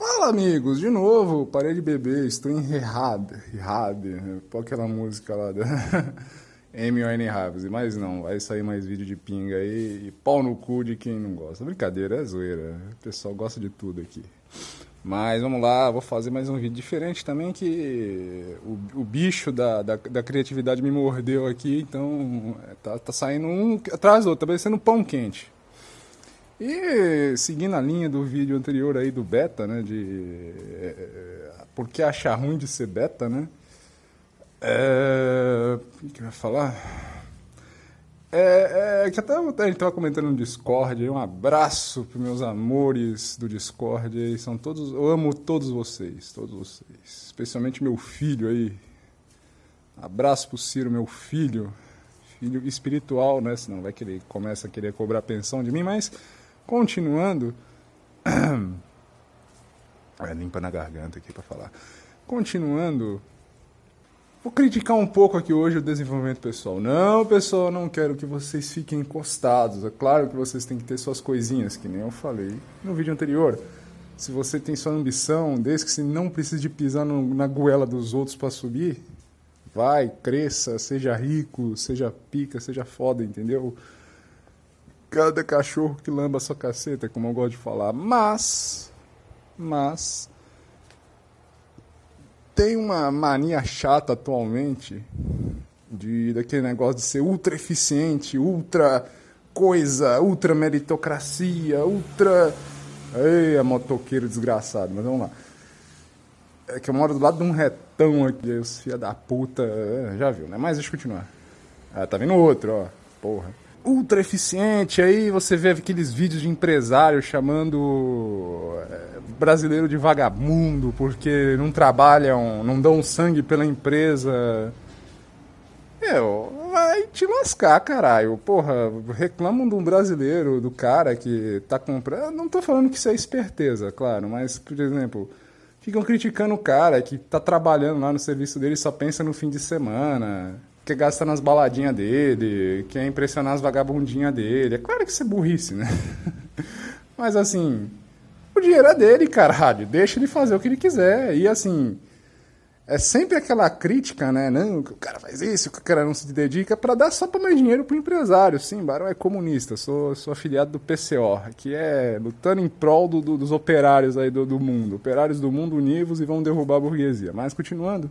Fala, amigos, de novo, parei de beber, estou em Rehab, Rehab, pô aquela música lá da M.O.N. Raves, mas não, vai sair mais vídeo de pinga aí e pau no cu de quem não gosta. Brincadeira, é zoeira, o pessoal gosta de tudo aqui. Mas vamos lá, vou fazer mais um vídeo diferente também que o, o bicho da, da, da, criatividade me mordeu aqui, então tá, tá saindo um atrás do outro, tá parecendo um pão quente. E seguindo a linha do vídeo anterior aí do beta, né, de é, é por que achar ruim de ser beta, né? É, o que eu ia falar? É, é, que até a gente estava comentando no Discord, um abraço para meus amores do Discord, são todos, eu amo todos vocês, todos vocês, especialmente meu filho aí, abraço pro Ciro, meu filho, filho espiritual, né, senão vai que ele começa a querer cobrar pensão de mim, mas continuando, é, limpa na garganta aqui para falar, continuando, Vou criticar um pouco aqui hoje o desenvolvimento pessoal. Não, pessoal, não quero que vocês fiquem encostados. É claro que vocês têm que ter suas coisinhas, que nem eu falei no vídeo anterior. Se você tem sua ambição, desde que você não precise de pisar no, na goela dos outros para subir, vai, cresça, seja rico, seja pica, seja foda, entendeu? Cada cachorro que lamba a sua caceta, como eu gosto de falar. Mas, mas, tem uma mania chata atualmente de daquele negócio de ser ultra eficiente, ultra coisa, ultra meritocracia, ultra. Ei, a motoqueiro desgraçado, mas vamos lá. É que eu moro do lado de um retão aqui, os filha da puta. É, já viu, né? Mas deixa eu continuar. Ah, tá vendo outro, ó. Porra ultra eficiente. Aí você vê aqueles vídeos de empresário chamando é, brasileiro de vagabundo porque não trabalham, não dão sangue pela empresa. Meu, vai te lascar, caralho. Porra, reclamam de um brasileiro, do cara que tá comprando. Não tô falando que isso é esperteza, claro, mas, por exemplo, ficam criticando o cara que tá trabalhando lá no serviço dele e só pensa no fim de semana quer gastar nas baladinhas dele, quer impressionar as vagabundinhas dele. É claro que isso é burrice, né? Mas assim, o dinheiro é dele, caralho. Deixa ele fazer o que ele quiser. E assim, é sempre aquela crítica, né? Não, que o cara faz isso, que o cara não se dedica para dar só para mais dinheiro pro empresário. Sim, Barão é comunista, sou, sou afiliado do PCO, que é lutando em prol do, do, dos operários aí do, do mundo. Operários do mundo univos e vão derrubar a burguesia. Mas continuando.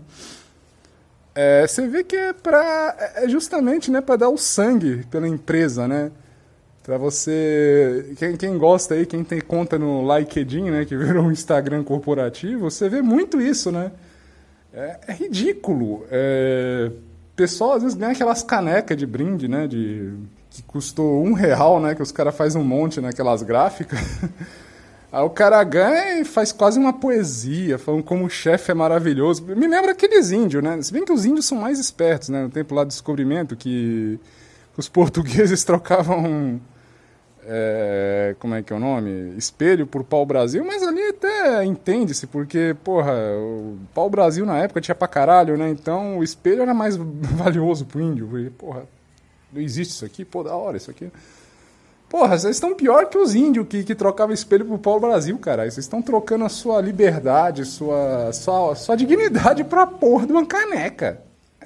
É, você vê que é para é, justamente né, para dar o sangue pela empresa, né? Para você, quem, quem gosta aí, quem tem conta no LinkedIn, né, que virou um Instagram corporativo, você vê muito isso, né? É, é ridículo. É, pessoal às vezes ganha aquelas canecas de brinde, né, de que custou um real, né, que os caras fazem um monte naquelas gráficas. Aí o cara ganha e faz quase uma poesia, falando como o chefe é maravilhoso. Me lembra aqueles índios, né? Se bem que os índios são mais espertos, né? No tempo lá do descobrimento, que os portugueses trocavam. É, como é que é o nome? Espelho por pau-brasil, mas ali até entende-se, porque, porra, o pau-brasil na época tinha pra caralho, né? Então o espelho era mais valioso pro índio. E, porra, não existe isso aqui? Pô, da hora isso aqui. Porra, vocês estão pior que os índios que, que trocavam espelho pro Paulo Brasil, cara. Vocês estão trocando a sua liberdade, sua, sua, sua dignidade pra porra de uma caneca.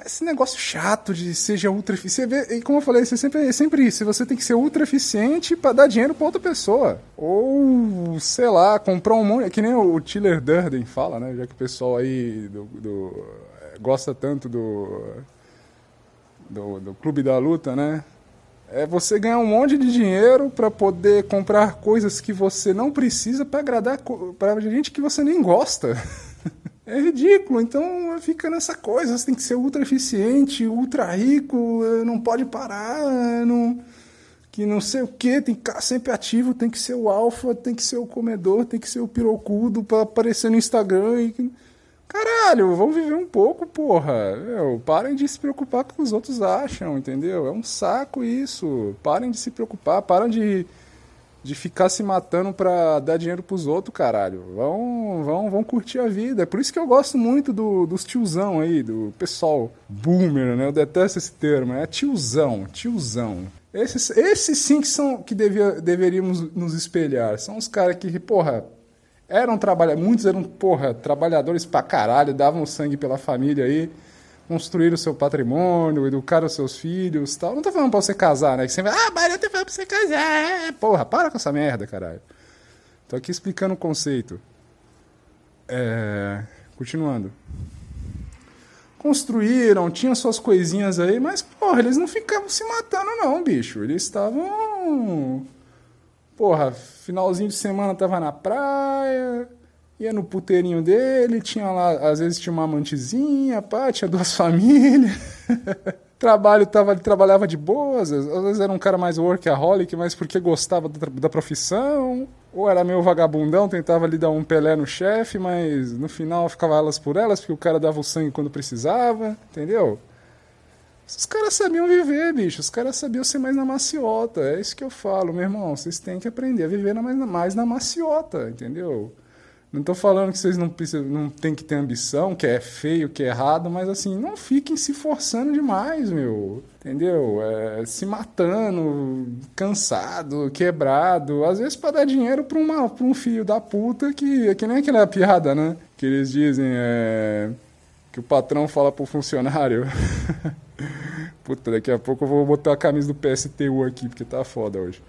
Esse negócio chato de seja ultra eficiente. E como eu falei, você sempre, é sempre isso. Você tem que ser ultra eficiente pra dar dinheiro pra outra pessoa. Ou, sei lá, comprar um monte. Que nem o Tiller Durden fala, né? Já que o pessoal aí do, do gosta tanto do, do, do Clube da Luta, né? É você ganhar um monte de dinheiro para poder comprar coisas que você não precisa para agradar para gente que você nem gosta. é ridículo, então fica nessa coisa, você tem que ser ultra eficiente, ultra rico, não pode parar, não, que não sei o que, tem que ficar sempre ativo, tem que ser o alfa, tem que ser o comedor, tem que ser o pirocudo para aparecer no Instagram e Caralho, vamos viver um pouco, porra. Meu, parem de se preocupar com o que os outros acham, entendeu? É um saco isso. Parem de se preocupar, parem de, de ficar se matando pra dar dinheiro pros outros, caralho. Vão, vão, vão curtir a vida. É por isso que eu gosto muito do, dos tiozão aí, do pessoal boomer, né? Eu detesto esse termo. É tiozão, tiozão. Esses, esses sim que são que devia, deveríamos nos espelhar. São os caras que, porra, Eram trabalhadores, muitos eram, porra, trabalhadores pra caralho, davam sangue pela família aí, construíram o seu patrimônio, educaram seus filhos tal. Não tô falando pra você casar, né? Que você vai, ah, mas eu tô falando pra você casar. Porra, para com essa merda, caralho. Tô aqui explicando o conceito. É... Continuando. Construíram, tinham suas coisinhas aí, mas, porra, eles não ficavam se matando, não, bicho. Eles estavam. Porra, finalzinho de semana tava na praia, ia no puteirinho dele, tinha lá, às vezes tinha uma amantezinha, pá, tinha duas famílias. Trabalho, tava, ele trabalhava de boas, às vezes era um cara mais workaholic, mas porque gostava da, da profissão, ou era meio vagabundão, tentava lhe dar um pelé no chefe, mas no final ficava elas por elas, porque o cara dava o sangue quando precisava, entendeu? Os caras sabiam viver, bicho. Os caras sabiam ser mais na maciota. É isso que eu falo, meu irmão. Vocês têm que aprender a viver mais, mais na maciota, entendeu? Não estou falando que vocês não, não tem que ter ambição, que é feio, que é errado, mas assim, não fiquem se forçando demais, meu. Entendeu? É, se matando, cansado, quebrado. Às vezes para dar dinheiro para um filho da puta que. É que nem aquela piada, né? Que eles dizem é, que o patrão fala pro funcionário. Puta, daqui a pouco eu vou botar a camisa do PSTU aqui, porque tá foda hoje.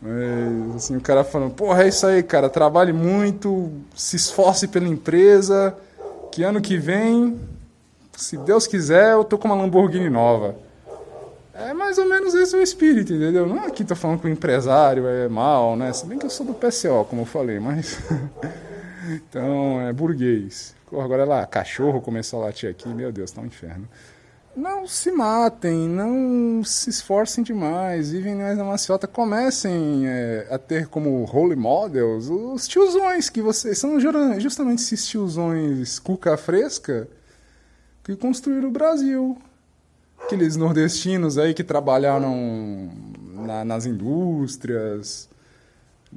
Mas, assim, o cara falando, porra, é isso aí, cara, trabalhe muito, se esforce pela empresa, que ano que vem, se Deus quiser, eu tô com uma Lamborghini nova. É mais ou menos esse o espírito, entendeu? Não aqui tô falando que o empresário é mal, né? Se bem que eu sou do PCO, como eu falei, mas... então, é burguês. Agora lá, cachorro começou a latir aqui, meu Deus, tá um inferno não se matem, não se esforcem demais, vivem mais na maciota, comecem é, a ter como role models os tiozões que vocês são justamente esses tiozões cuca fresca que construíram o Brasil. Aqueles nordestinos aí que trabalharam na, nas indústrias,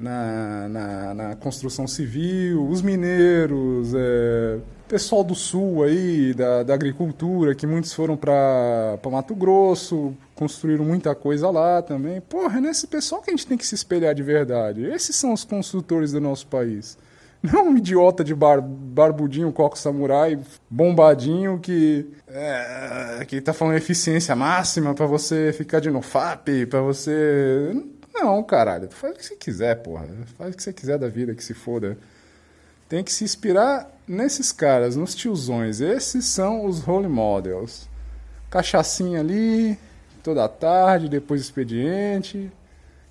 na, na, na, construção civil, os mineiros, é, pessoal do sul aí, da, da agricultura, que muitos foram para Mato Grosso, construíram muita coisa lá também. Porra, é nesse pessoal que a gente tem que se espelhar de verdade. Esses são os construtores do nosso país. Não um idiota de bar, barbudinho, coco samurai, bombadinho que é, que tá falando eficiência máxima para você ficar de nofap, para você não, caralho, faz o que você quiser, porra. Faz o que você quiser da vida, que se foda. Tem que se inspirar nesses caras, nos tiozões. Esses são os role models. Cachaçinha ali, toda tarde, depois expediente.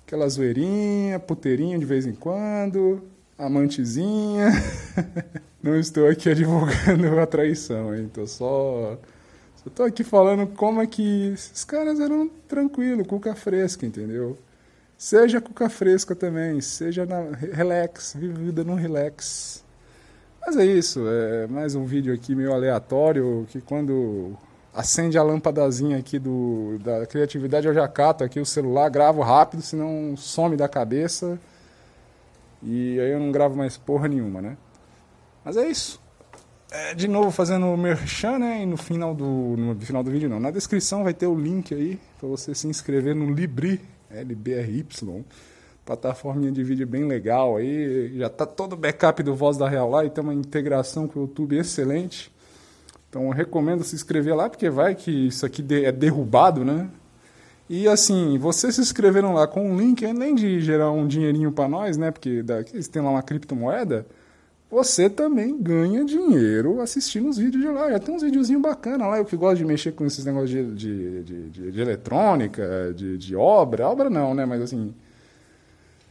Aquela zoeirinha, puteirinha de vez em quando. Amantezinha. Não estou aqui advogando a traição, hein? Tô só. Só tô aqui falando como é que esses caras eram tranquilos, cuca fresca, entendeu? Seja cuca fresca também, seja na relax, vivida no relax. Mas é isso, é mais um vídeo aqui meio aleatório, que quando acende a lâmpadazinha aqui do, da criatividade eu já cato aqui o celular, gravo rápido, senão some da cabeça. E aí eu não gravo mais porra nenhuma, né? Mas é isso. É, de novo fazendo o merchan, né? E no final do no final do vídeo não, na descrição vai ter o link aí para você se inscrever no Libri, LBRY plataforma de vídeo bem legal aí. Já tá todo o backup do Voz da Real lá e tem uma integração com o YouTube excelente. Então recomendo se inscrever lá, porque vai que isso aqui é derrubado, né? E assim, vocês se inscreveram lá com um link, além de gerar um dinheirinho para nós, né? Porque daqui eles têm lá uma criptomoeda, você também ganha dinheiro assistindo os vídeos de lá. Já tem uns videozinhos bacanas lá. Eu que gosto de mexer com esses negócios de, de, de, de, de eletrônica, de, de obra. Obra não, né? Mas assim,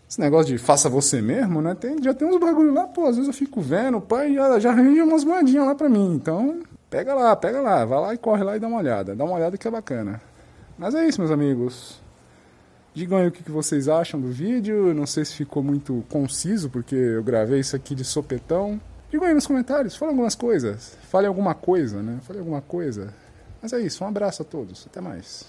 esse negócio de faça você mesmo, né? Tem, já tem uns bagulho lá, pô, às vezes eu fico vendo, o pai já, já arranja umas moedinhas lá pra mim. Então, pega lá, pega lá, vai lá e corre lá e dá uma olhada. Dá uma olhada que é bacana. Mas é isso, meus amigos. Digam aí o que vocês acham do vídeo. Não sei se ficou muito conciso, porque eu gravei isso aqui de sopetão. Digam aí nos comentários, falem algumas coisas. Fale alguma coisa, né? Fale alguma coisa. Mas é isso, um abraço a todos. Até mais.